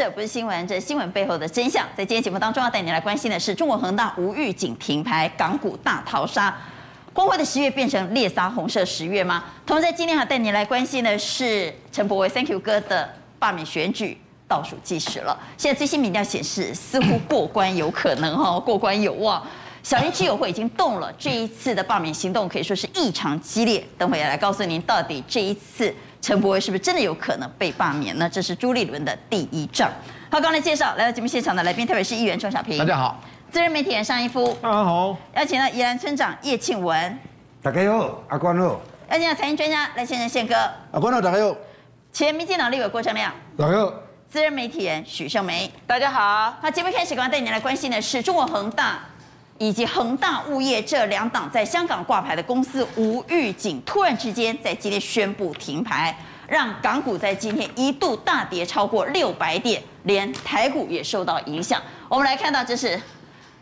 这不是新闻，这是新闻背后的真相。在今天节目当中，要带你来关心的是中国恒大无预警停牌，港股大逃杀。光辉的十月变成猎杀红色十月吗？同时在今天还带你来关心的是陈柏惟 Thank you 哥的罢免选举倒数计时了。现在最新民调显示，似乎过关有可能哈，过关有望。小英基友会已经动了，这一次的罢免行动可以说是异常激烈。等会也来告诉您，到底这一次。陈柏惟是不是真的有可能被罢免？呢？这是朱立伦的第一仗。好，刚才介绍来到节目现场的来宾，特别是议员钟小平，大家好；资深媒体人尚一夫，大家好；邀请到宜兰村长叶庆文，大家好；阿关好；邀请到财经专家赖先生宪哥，阿关好，大家好；前民进党立委郭正亮，大家好；资深媒体人许胜梅，大家好。好，节目开始，刚刚带你来关心的是中国恒大。以及恒大物业这两档在香港挂牌的公司无预警突然之间在今天宣布停牌，让港股在今天一度大跌超过六百点，连台股也受到影响。我们来看到，这是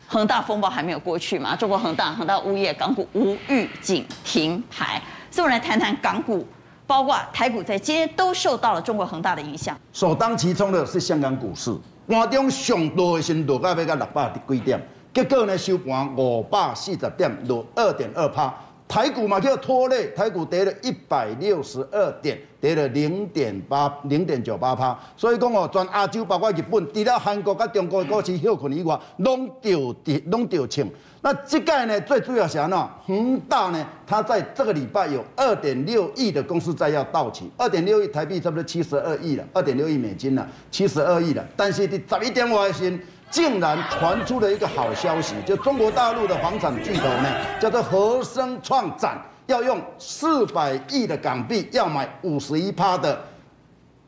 恒大风暴还没有过去嘛？中国恒大、恒大物业港股无预警停牌，所以我们来谈谈港股，包括台股在今天都受到了中国恒大的影响。首当其冲的是香港股市，盘中上多的深度，大概要到六百几点。结果呢，收盘五百四十点，落二点二趴。台股嘛，就拖累，台股跌了一百六十二点，跌了零点八零点九八趴。所以讲哦，全亚洲包括日本，除了韩国跟中国股市休困以外，拢掉跌，拢掉清。那这个呢，最主要是什么？恒大呢，它在这个礼拜有二点六亿的公司债要到期，二点六亿台币差不多七十二亿了，二点六亿美金了，七十二亿了。但是你十一点外先。竟然传出了一个好消息，就中国大陆的房产巨头呢，叫做和生创展，要用四百亿的港币要买五十一趴的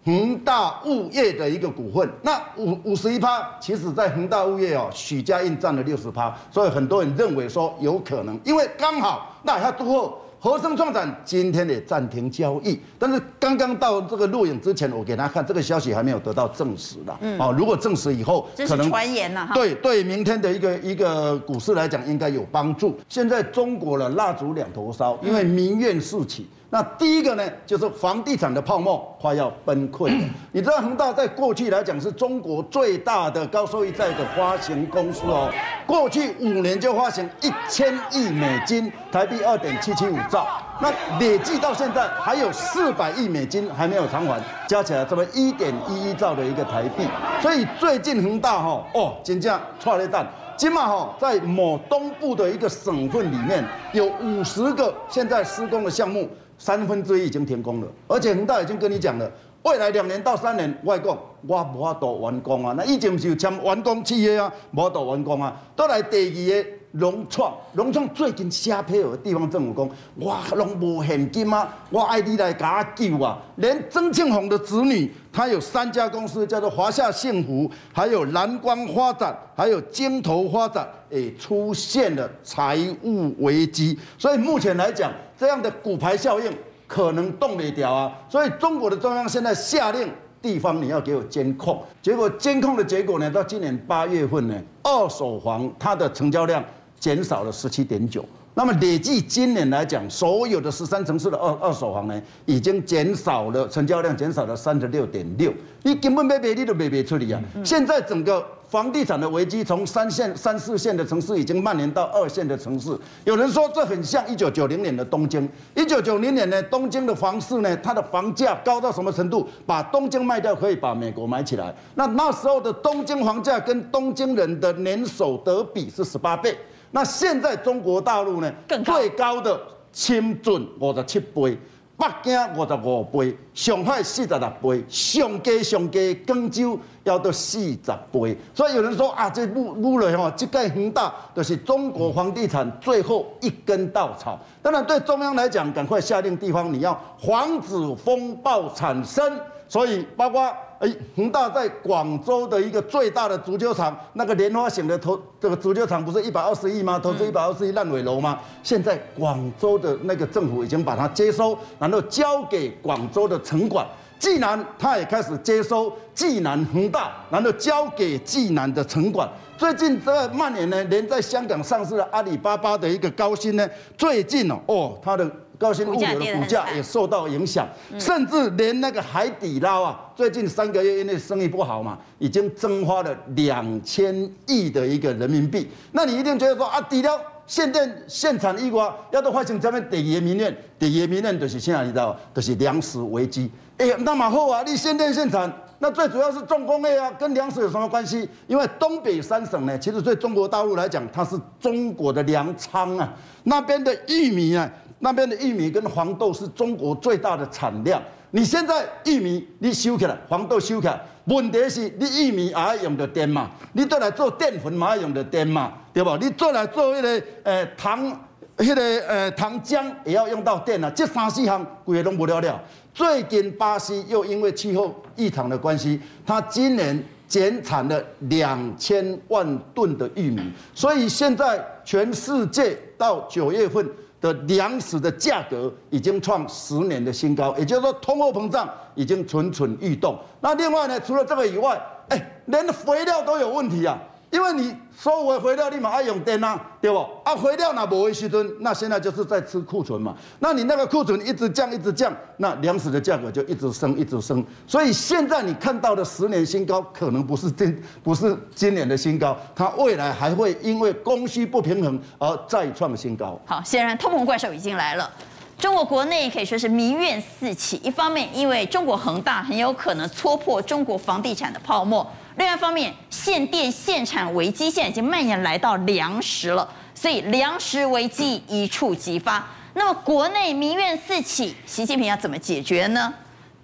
恒大物业的一个股份。那五五十一趴，其实在恒大物业哦，许家印占了六十趴，所以很多人认为说有可能，因为刚好那他之后。和生创展今天也暂停交易，但是刚刚到这个录影之前，我给大家看这个消息还没有得到证实的。嗯，哦，如果证实以后，可能传言了哈。对对，明天的一个一个股市来讲，应该有帮助。现在中国的蜡烛两头烧，因为民怨四起。那第一个呢，就是房地产的泡沫快要崩溃了。你知道恒大在过去来讲是中国最大的高收益债的发行公司哦，过去五年就发行一千亿美金，台币二点七七五兆。那累计到现在还有四百亿美金还没有偿还，加起来这么一点一一兆的一个台币。所以最近恒大哈哦，金价创了蛋。今嘛哈在某东部的一个省份里面有五十个现在施工的项目。三分之一已经停工了，而且恒大已经跟你讲了，未来两年到三年，外公我无法度完工啊。那以前不是有签完工契约啊，无法度完工啊。都来第二个融创，融创最近瞎配合地方政府讲，哇，拢无现金啊，我爱你来甲我救啊。连曾庆红的子女，他有三家公司，叫做华夏幸福，还有蓝光发展，还有晶投发展，也出现了财务危机。所以目前来讲。这样的骨牌效应可能动不了啊，所以中国的中央现在下令地方你要给我监控，结果监控的结果呢，到今年八月份呢，二手房它的成交量减少了十七点九，那么累计今年来讲，所有的十三城市的二二手房呢，已经减少了成交量减少了三十六点六，你根本没别你都卖不出来啊，现在整个。房地产的危机从三线、三四线的城市已经蔓延到二线的城市。有人说这很像一九九零年的东京。一九九零年呢，东京的房市呢，它的房价高到什么程度？把东京卖掉可以把美国买起来。那那时候的东京房价跟东京人的年所得比是十八倍。那现在中国大陆呢，最高的深圳五十七倍。北京五十五倍，上海四十六倍，上加上加广州要到四十倍，所以有人说啊，这污污了吼，这个恒大就是中国房地产最后一根稻草。当然，对中央来讲，赶快下令地方，你要防止风暴产生。所以，包括哎，恒大在广州的一个最大的足球场，那个莲花型的投这个足球场不是一百二十亿吗？投资一百二十亿烂尾楼吗？现在广州的那个政府已经把它接收，然后交给广州的城管。济南他也开始接收济南恒大，然后交给济南的城管。最近这蔓延呢，连在香港上市的阿里巴巴的一个高薪呢，最近哦，哦，他的。高新物流的股价也受到影响，甚至连那个海底捞啊，最近三个月因为生意不好嘛，已经蒸发了两千亿的一个人民币。那你一定觉得说啊，底料限电限产一瓜，要都发生咱们第二个民怨，第二个民怨就是现在你知道，就是粮食危机。哎、欸，那么好啊，你限电限产。那最主要是重工业啊，跟粮食有什么关系？因为东北三省呢，其实对中国大陆来讲，它是中国的粮仓啊。那边的玉米啊，那边的玉米跟黄豆是中国最大的产量。你现在玉米你收起来，黄豆收起来，问题是你玉米也要用到电嘛？你再来做淀粉嘛，要用到电嘛？对吧？你再来做那个呃糖，那个呃糖浆也要用到电啊。这三四项，规个拢不了了。最近巴西又因为气候异常的关系，它今年减产了两千万吨的玉米，所以现在全世界到九月份的粮食的价格已经创十年的新高，也就是说通货膨胀已经蠢蠢欲动。那另外呢，除了这个以外，哎，连肥料都有问题啊。因为你收回肥料，你马上用电啊，对不？啊，肥料那不会牺牲，那现在就是在吃库存嘛。那你那个库存一直降，一直降，那粮食的价格就一直升，一直升。所以现在你看到的十年新高，可能不是今不是今年的新高，它未来还会因为供需不平衡而再创新高。好，显然通膨怪兽已经来了。中国国内可以说是民怨四起，一方面因为中国恒大很有可能戳破中国房地产的泡沫。另外一方面，限电限产危机现在已经蔓延来到粮食了，所以粮食危机一触即发。那么国内民怨四起，习近平要怎么解决呢？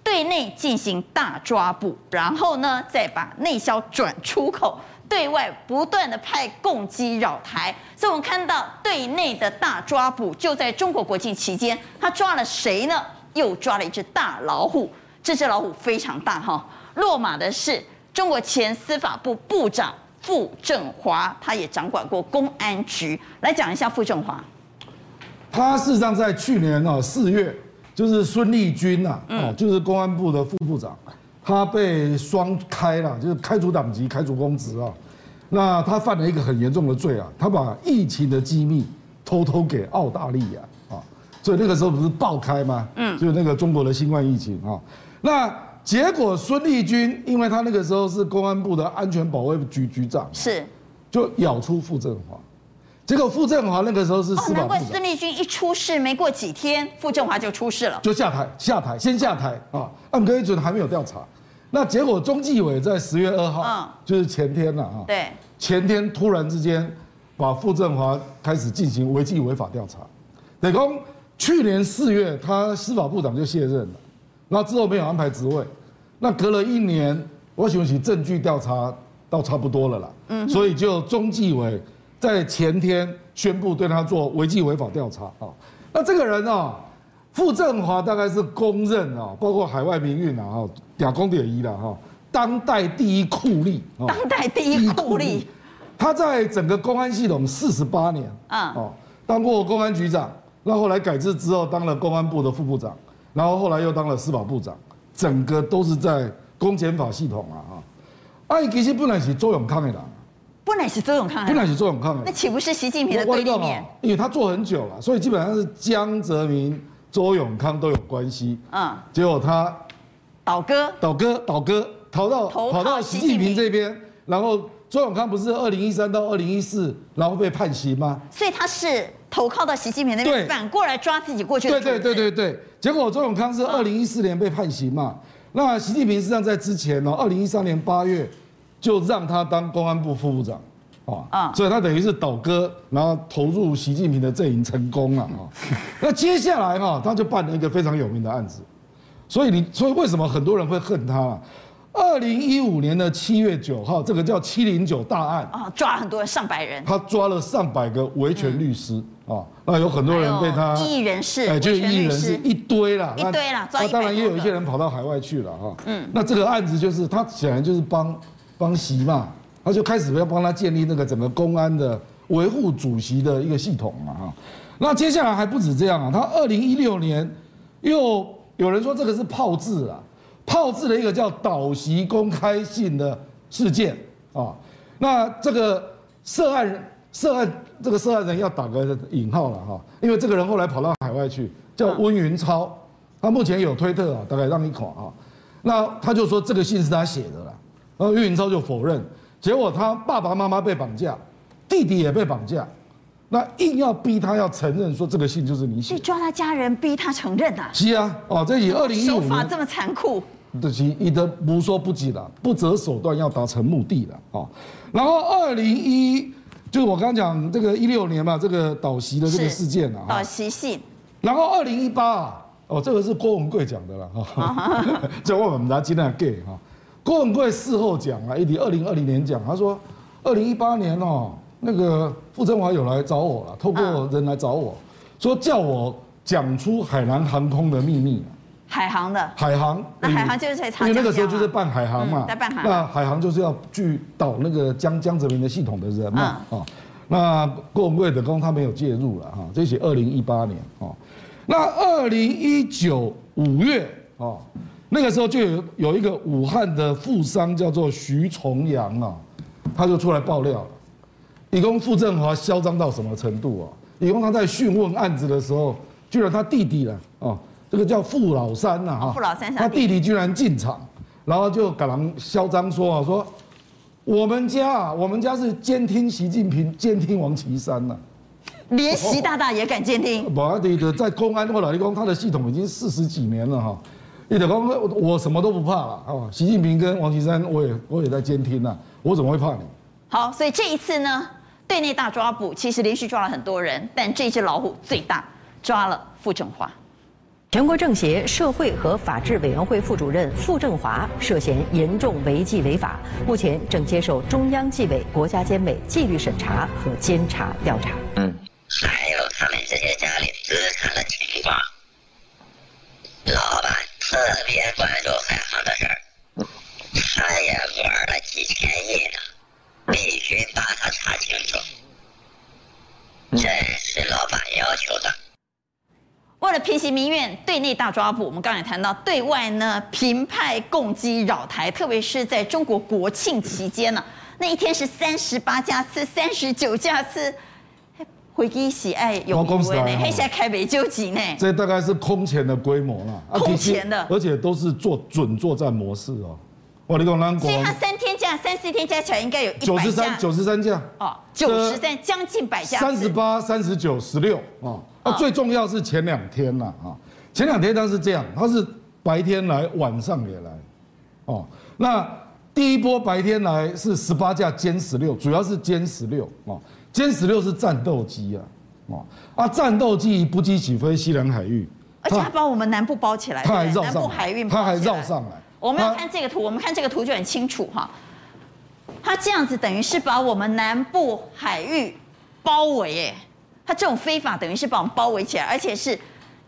对内进行大抓捕，然后呢，再把内销转出口，对外不断的派共机扰台。所以我们看到对内的大抓捕，就在中国国庆期间，他抓了谁呢？又抓了一只大老虎。这只老虎非常大哈，落马的是。中国前司法部部长傅政华，他也掌管过公安局。来讲一下傅政华。他事实上在去年啊四月，就是孙立军呐，哦，就是公安部的副部长，他被双开了，就是开除党籍、开除公职啊。那他犯了一个很严重的罪啊，他把疫情的机密偷偷给澳大利亚啊，所以那个时候不是爆开吗？嗯，就是那个中国的新冠疫情啊，那。结果孙立军，因为他那个时候是公安部的安全保卫局局长，是，就咬出傅政华。结果傅政华那个时候是司法部长。哦，难怪孙立军一出事，没过几天，傅政华就出事了，就下台，下台，先下台啊。按规准还没有调查，那结果中纪委在十月二号，嗯，就是前天了啊。对，前天突然之间把傅政华开始进行违纪违法调查。等于去年四月他司法部长就卸任了，然后之后没有安排职位。那隔了一年，我想起证据调查到差不多了啦，嗯，所以就中纪委在前天宣布对他做违纪违法调查。啊。那这个人啊，傅政华大概是公认啊，包括海外民运啊，哈，亚公点一了哈，当代第一酷吏，当代第一酷吏，他在整个公安系统四十八年，啊，哦，当过公安局长，那后来改制之后当了公安部的副部长，然后后来又当了司法部长。整个都是在公检法系统啊啊！哎，其实本来是周永康的啦，本来是周永康，本来是周永康的，那岂不是习近平的对立面？因为他做很久了，所以基本上是江泽民、周永康都有关系。嗯，结果他倒戈，倒戈，倒戈，逃到跑到习近平这边，然后周永康不是二零一三到二零一四，然后被判刑吗？所以他是。投靠到习近平那边，反过来抓自己过去的。对对对对对，结果周永康是二零一四年被判刑嘛，那习近平实际上在之前呢，二零一三年八月就让他当公安部副部长，啊，所以他等于是倒戈，然后投入习近平的阵营成功了啊。那接下来哈，他就办了一个非常有名的案子，所以你所以为什么很多人会恨他？啊？二零一五年的七月九号，这个叫七零九大案。啊，抓很多人，上百人，他抓了上百个维权律师。啊，那有很多人被他异议人士，哎，就是异议人士一堆啦，一堆啦。那当然也有一些人跑到海外去了哈。嗯，那这个案子就是他显然就是帮帮习嘛，他就开始要帮他建立那个整个公安的维护主席的一个系统嘛哈。那接下来还不止这样啊，他二零一六年又有人说这个是炮制啊，炮制了一个叫倒习公开信的事件啊。那这个涉案人涉案。这个涉案人要打个引号了哈，因为这个人后来跑到海外去，叫温云超，他目前有推特啊，大概让你看啊。那他就说这个信是他写的了，然后温云超就否认，结果他爸爸妈妈被绑架，弟弟也被绑架，那硬要逼他要承认说这个信就是你写的，去抓他家人逼他承认啊？是啊，哦，这以二零一五年，手法这么残酷，对，其一的无所不及了，不择手段要达成目的了哦。然后二零一，就是我刚刚讲这个一六年嘛，这个导席的这个事件啊，导席信。然后二零一八，哦，这个是郭文贵讲的了哈，就 我们拿今天给哈，郭文贵事后讲啊，一点二零二零年讲，他说二零一八年哦，那个傅政华有来找我了，透过人来找我说叫我讲出海南航空的秘密。海航的海航，那海航就是在长江，因为那个时候就是办海航嘛，在办海航。那海航就是要去导那个江江泽民的系统的人嘛，啊，那郭文贵的工他没有介入了哈，这是二零一八年哦。那二零一九五月哦，那个时候就有有一个武汉的富商叫做徐重阳啊，他就出来爆料了，以供傅政华嚣张到什么程度啊？以供他在讯问案子的时候，居然他弟弟了啊。这个叫傅老三呐，哈，傅老三，他弟弟居然进场，然后就赶忙嚣张说啊，说我们家啊，我们家是监听习近平，监听王岐山呐，连习大大也敢监听？不，他的在公安或老立功，他的系统已经四十几年了哈，你的公我什么都不怕了啊，习近平跟王岐山我也我也在监听呐，我怎么会怕你？好，所以这一次呢，对内大抓捕，其实连续抓了很多人，但这只老虎最大，抓了傅政华。全国政协社会和法制委员会副主任傅政华涉嫌严重违纪违法，目前正接受中央纪委国家监委纪律审查和监察调查。嗯，还有他们这些家里资产的情况，老板特别关注海航的事儿，他也玩了几千亿呢，必须把他查清楚，这是老板要求的。为了平息民怨，对内大抓捕。我们刚才谈到，对外呢平派共机扰台，特别是在中国国庆期间呢，那一天是三十八架次、三十九架次，飞机喜爱有无呢？还是开美洲机呢？这大概是空前的规模了，空前的，而且都是做准作战模式哦。哇你讲南国，所以它三天架、三四天加起来应该有九十三、九十三架哦，九十三将近百架，三十八、三十九、十六啊。那最重要是前两天呐啊，前两天他是这样，他是白天来，晚上也来，哦，那第一波白天来是十八架歼十六，主要是歼十六啊，歼十六是战斗机啊，哦。啊，战斗机不计起飞西南海域，而且它把我们南部包起来，它还绕上，南部海域他还绕上来。我们要看这个图，我们看这个图就很清楚哈，它这样子等于是把我们南部海域包围诶。他这种非法等于是把我们包围起来，而且是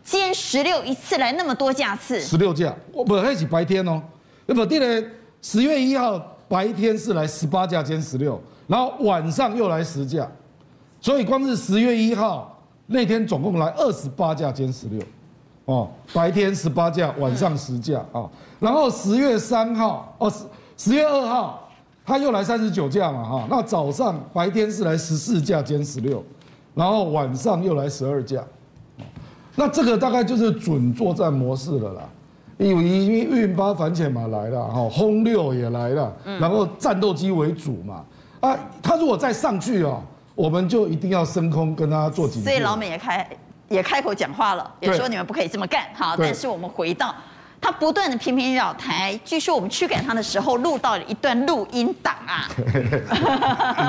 歼十六一次来那么多架次，十六架，我不还是白天哦，那么第二十月一号白天是来十八架歼十六，然后晚上又来十架，所以光是十月一号那天总共来二十八架歼十六，哦，白天十八架，晚上十架啊，然后十月三号哦十十月二号他又来三十九架嘛哈，那早上白天是来十四架歼十六。然后晚上又来十二架，那这个大概就是准作战模式了啦。因为因为运八反潜嘛来了，哈，轰六也来了，然后战斗机为主嘛。啊，他如果再上去哦，我们就一定要升空跟他做警。所以老美也开也开口讲话了，也说你们不可以这么干。好，但是我们回到。他不断的频频扰台，据说我们驱赶他的时候录到了一段录音档啊。你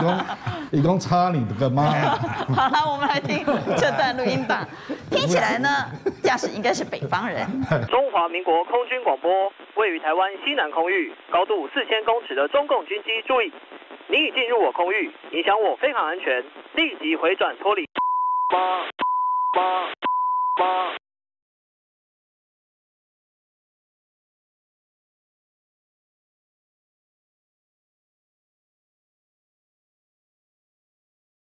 讲，你讲插你的个妈！好了，我们来听这段录音档，听起来呢，驾驶应该是北方人。中华民国空军广播，位于台湾西南空域，高度四千公尺的中共军机注意，你已进入我空域，影响我飞行安全，立即回转脱离。妈妈妈。